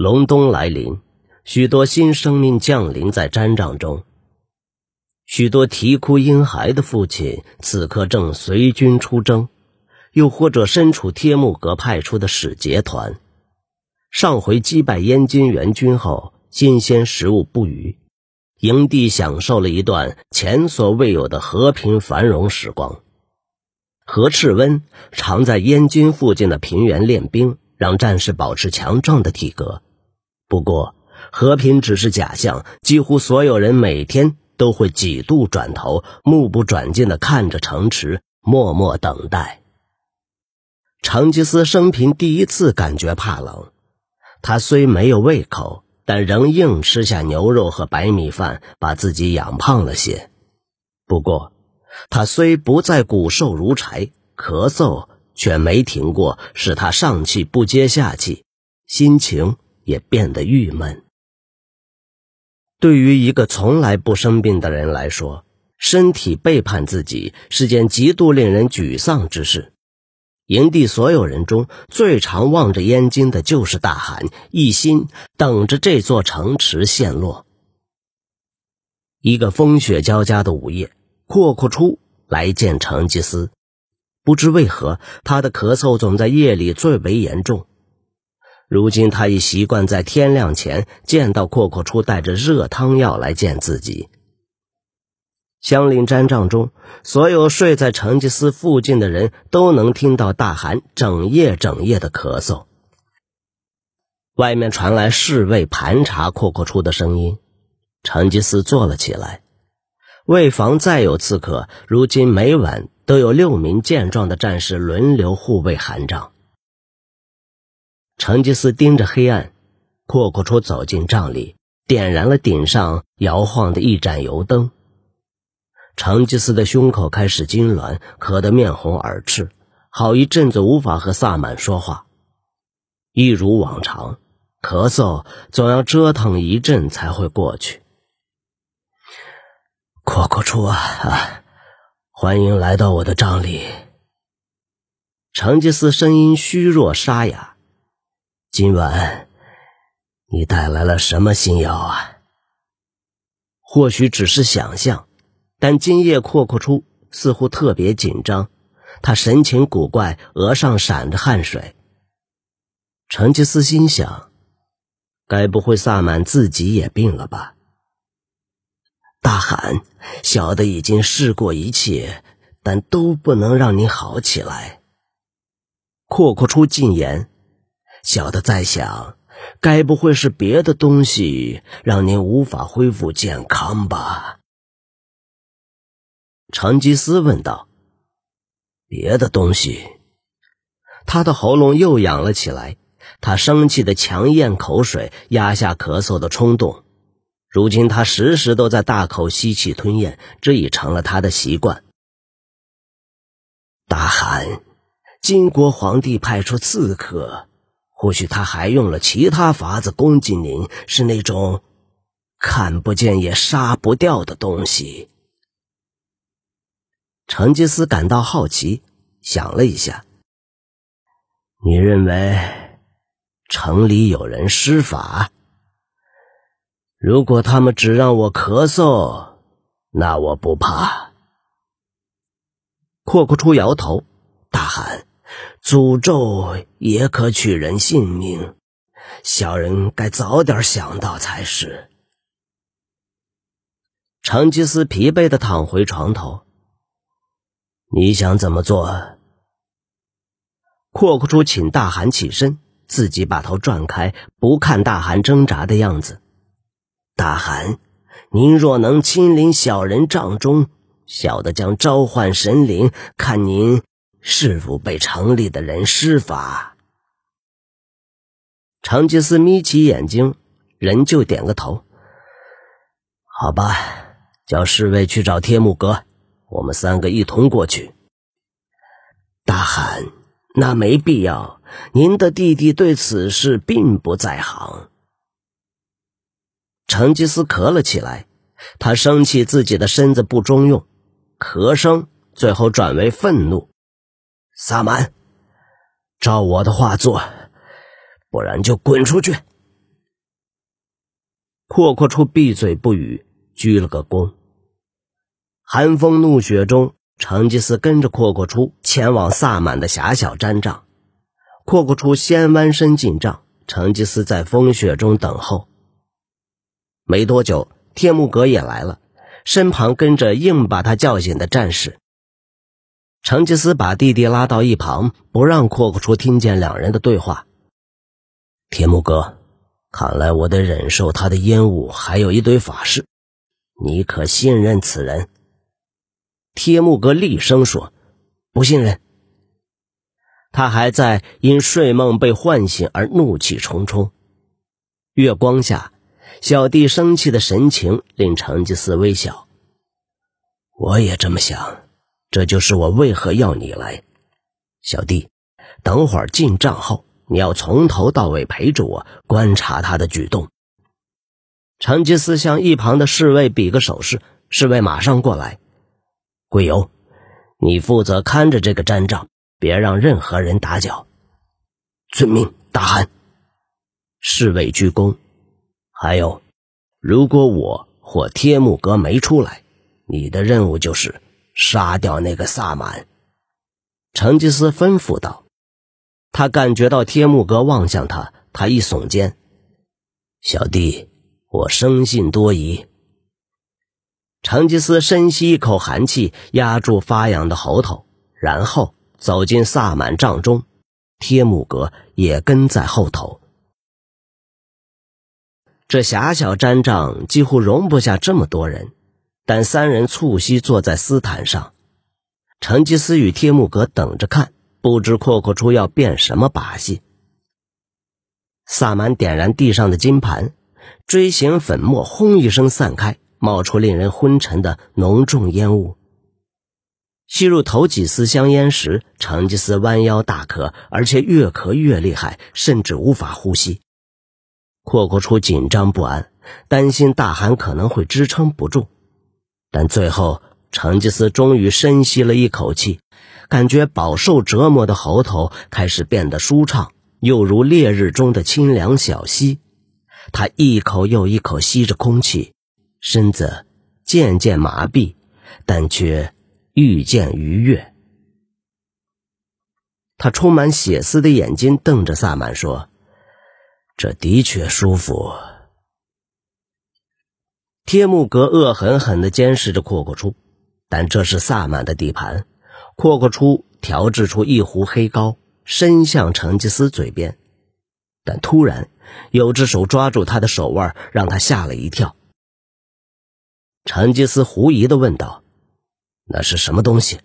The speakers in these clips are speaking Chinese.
隆冬来临，许多新生命降临在毡帐中。许多啼哭婴孩的父亲此刻正随军出征，又或者身处贴木阁派出的使节团。上回击败燕金援军后，新鲜食物不余，营地享受了一段前所未有的和平繁荣时光。何赤温常在燕军附近的平原练兵，让战士保持强壮的体格。不过，和平只是假象。几乎所有人每天都会几度转头，目不转睛地看着城池，默默等待。成吉思生平第一次感觉怕冷，他虽没有胃口，但仍硬吃下牛肉和白米饭，把自己养胖了些。不过，他虽不再骨瘦如柴，咳嗽却没停过，使他上气不接下气，心情。也变得郁闷。对于一个从来不生病的人来说，身体背叛自己是件极度令人沮丧之事。营地所有人中最常望着燕京的就是大汗，一心等着这座城池陷落。一个风雪交加的午夜，阔阔出来见成吉思，不知为何，他的咳嗽总在夜里最为严重。如今他已习惯在天亮前见到阔阔初带着热汤药来见自己。相邻毡帐中，所有睡在成吉思附近的人都能听到大汗整夜整夜的咳嗽。外面传来侍卫盘查阔阔初的声音，成吉思坐了起来。为防再有刺客，如今每晚都有六名健壮的战士轮流护卫寒帐。成吉思盯着黑暗，阔阔出走进帐里，点燃了顶上摇晃的一盏油灯。成吉思的胸口开始痉挛，咳得面红耳赤，好一阵子无法和萨满说话。一如往常，咳嗽总要折腾一阵才会过去。阔阔初啊，欢迎来到我的帐里。成吉思声音虚弱沙哑。今晚，你带来了什么新药啊？或许只是想象，但今夜阔阔出似乎特别紧张，他神情古怪，额上闪着汗水。成吉思心想：该不会萨满自己也病了吧？大喊：“小的已经试过一切，但都不能让你好起来。”阔阔出禁言。小的在想，该不会是别的东西让您无法恢复健康吧？成吉思问道。别的东西？他的喉咙又痒了起来，他生气的强咽口水，压下咳嗽的冲动。如今他时时都在大口吸气吞咽，这已成了他的习惯。大汗，金国皇帝派出刺客。或许他还用了其他法子攻击您，是那种看不见也杀不掉的东西。成吉思感到好奇，想了一下：“你认为城里有人施法？如果他们只让我咳嗽，那我不怕。”阔阔出摇头，大喊。诅咒也可取人性命，小人该早点想到才是。成吉思疲惫的躺回床头。你想怎么做？阔阔初请大汗起身，自己把头转开，不看大汗挣扎的样子。大汗，您若能亲临小人帐中，小的将召唤神灵，看您。是否被城里的人施法？成吉思眯起眼睛，仍旧点个头。好吧，叫侍卫去找贴木哥，我们三个一同过去。大汗，那没必要。您的弟弟对此事并不在行。成吉思咳了起来，他生气自己的身子不中用，咳声最后转为愤怒。萨满，照我的话做，不然就滚出去！阔阔出闭嘴不语，鞠了个躬。寒风怒雪中，成吉思跟着阔阔出前往萨满的狭小毡帐。阔阔出先弯身进帐，成吉思在风雪中等候。没多久，天目阁也来了，身旁跟着硬把他叫醒的战士。成吉思把弟弟拉到一旁，不让阔阔初听见两人的对话。天木哥，看来我得忍受他的烟雾，还有一堆法事。你可信任此人？天木哥厉声说：“不信任。”他还在因睡梦被唤醒而怒气冲冲。月光下，小弟生气的神情令成吉思微笑。我也这么想。这就是我为何要你来，小弟。等会儿进帐后，你要从头到尾陪着我，观察他的举动。成吉思向一旁的侍卫比个手势，侍卫马上过来。贵由，你负责看着这个毡帐，别让任何人打搅。遵命，大汗。侍卫鞠躬。还有，如果我或天目阁没出来，你的任务就是。杀掉那个萨满，成吉思吩咐道。他感觉到天目阁望向他，他一耸肩：“小弟，我生性多疑。”成吉思深吸一口寒气，压住发痒的喉头，然后走进萨满帐中。天目阁也跟在后头。这狭小毡帐几乎容不下这么多人。但三人促膝坐在丝毯上，成吉思与帖木格等着看，不知阔阔出要变什么把戏。萨满点燃地上的金盘，锥形粉末轰一声散开，冒出令人昏沉的浓重烟雾。吸入头几丝香烟时，成吉思弯腰大咳，而且越咳越厉害，甚至无法呼吸。阔阔出紧张不安，担心大汗可能会支撑不住。但最后，成吉思终于深吸了一口气，感觉饱受折磨的喉头开始变得舒畅，又如烈日中的清凉小溪。他一口又一口吸着空气，身子渐渐麻痹，但却愈见愉悦。他充满血丝的眼睛瞪着萨满说：“这的确舒服。”天木格恶狠狠地监视着阔阔初，但这是萨满的地盘。阔阔初调制出一壶黑膏，伸向成吉思嘴边，但突然有只手抓住他的手腕，让他吓了一跳。成吉思狐疑地问道：“那是什么东西？”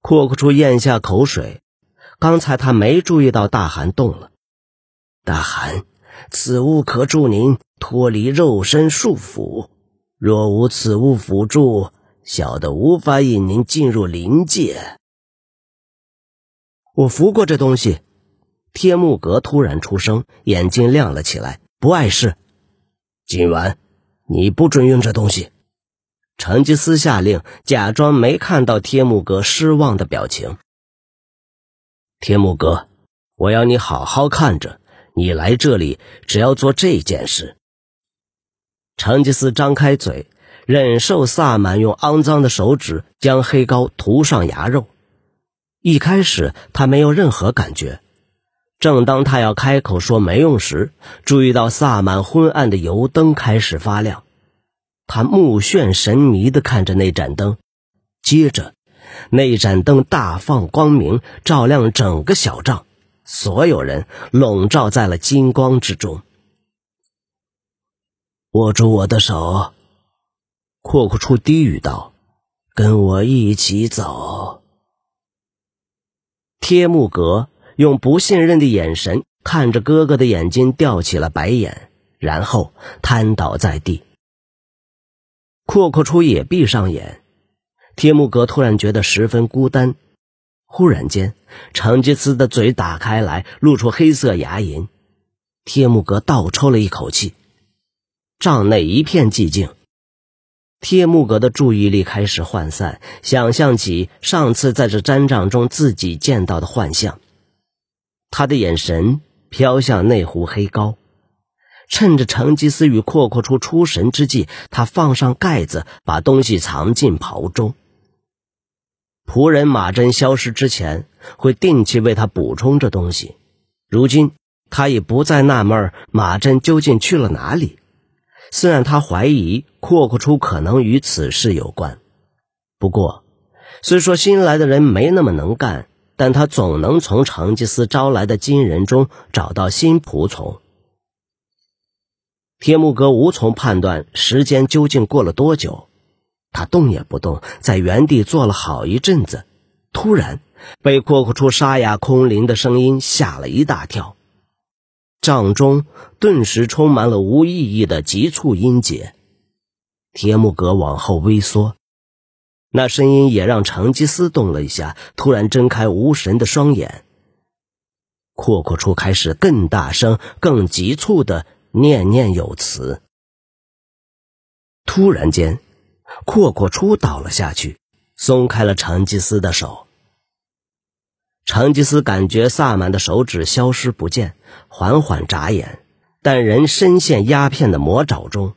阔阔初咽下口水，刚才他没注意到大汗动了。大汗，此物可助您。脱离肉身束缚，若无此物辅助，小的无法引您进入灵界。我服过这东西。天目阁突然出声，眼睛亮了起来，不碍事。今晚你不准用这东西。成吉思下令，假装没看到天目阁失望的表情。天目阁，我要你好好看着，你来这里只要做这件事。成吉思张开嘴，忍受萨满用肮脏的手指将黑膏涂上牙肉。一开始他没有任何感觉，正当他要开口说没用时，注意到萨满昏暗的油灯开始发亮。他目眩神迷地看着那盏灯，接着那盏灯大放光明，照亮整个小帐，所有人笼罩在了金光之中。握住我的手，阔阔初低语道：“跟我一起走。”贴木格用不信任的眼神看着哥哥的眼睛，掉起了白眼，然后瘫倒在地。阔阔初也闭上眼。贴木格突然觉得十分孤单。忽然间，成吉思的嘴打开来，露出黑色牙龈。贴木格倒抽了一口气。帐内一片寂静，贴木格的注意力开始涣散，想象起上次在这毡帐中自己见到的幻象。他的眼神飘向那壶黑膏，趁着成吉思与阔阔出出神之际，他放上盖子，把东西藏进袍中。仆人马真消失之前，会定期为他补充这东西。如今他已不再纳闷马真究竟去了哪里。虽然他怀疑阔阔出可能与此事有关，不过，虽说新来的人没那么能干，但他总能从成吉思招来的金人中找到新仆从。铁木哥无从判断时间究竟过了多久，他动也不动，在原地坐了好一阵子，突然被阔阔出沙哑空灵的声音吓了一大跳。帐中顿时充满了无意义的急促音节，铁木格往后微缩，那声音也让成吉思动了一下，突然睁开无神的双眼。阔阔初开始更大声、更急促的念念有词。突然间，阔阔初倒了下去，松开了成吉思的手。成吉思感觉萨满的手指消失不见，缓缓眨眼，但仍深陷鸦片的魔爪中。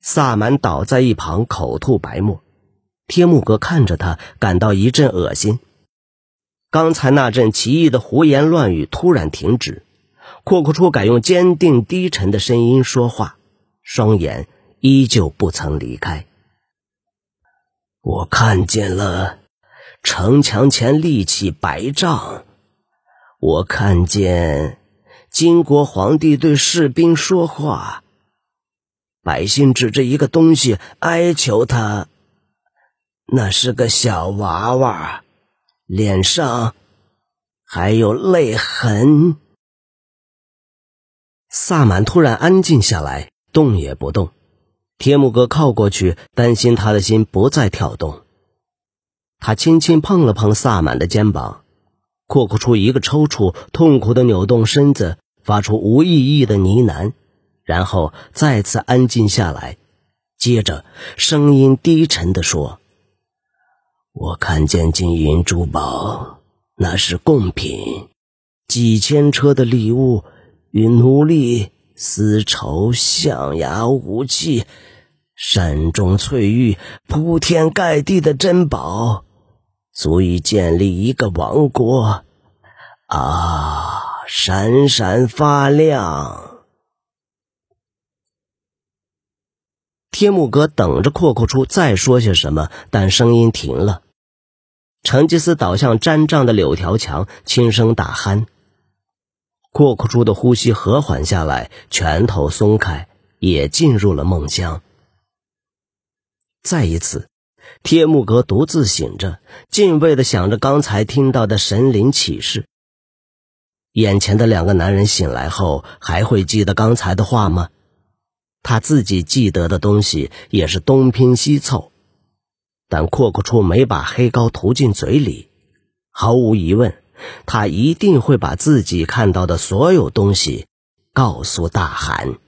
萨满倒在一旁，口吐白沫。天木哥看着他，感到一阵恶心。刚才那阵奇异的胡言乱语突然停止，阔阔初改用坚定低沉的声音说话，双眼依旧不曾离开。我看见了。城墙前立起白帐，我看见金国皇帝对士兵说话，百姓指着一个东西哀求他，那是个小娃娃，脸上还有泪痕。萨满突然安静下来，动也不动。天木哥靠过去，担心他的心不再跳动。他轻轻碰了碰萨满的肩膀，阔阔出一个抽搐，痛苦的扭动身子，发出无意义的呢喃，然后再次安静下来。接着，声音低沉地说：“我看见金银珠宝，那是贡品，几千车的礼物与奴隶、丝绸、象牙、武器，山中翠玉，铺天盖地的珍宝。”足以建立一个王国，啊，闪闪发亮。天目哥等着阔阔出再说些什么，但声音停了。成吉思倒向粘帐的柳条墙，轻声打鼾。阔阔出的呼吸和缓下来，拳头松开，也进入了梦乡。再一次。铁木格独自醒着，敬畏地想着刚才听到的神灵启示。眼前的两个男人醒来后，还会记得刚才的话吗？他自己记得的东西也是东拼西凑，但阔阔初没把黑膏涂进嘴里。毫无疑问，他一定会把自己看到的所有东西告诉大汗。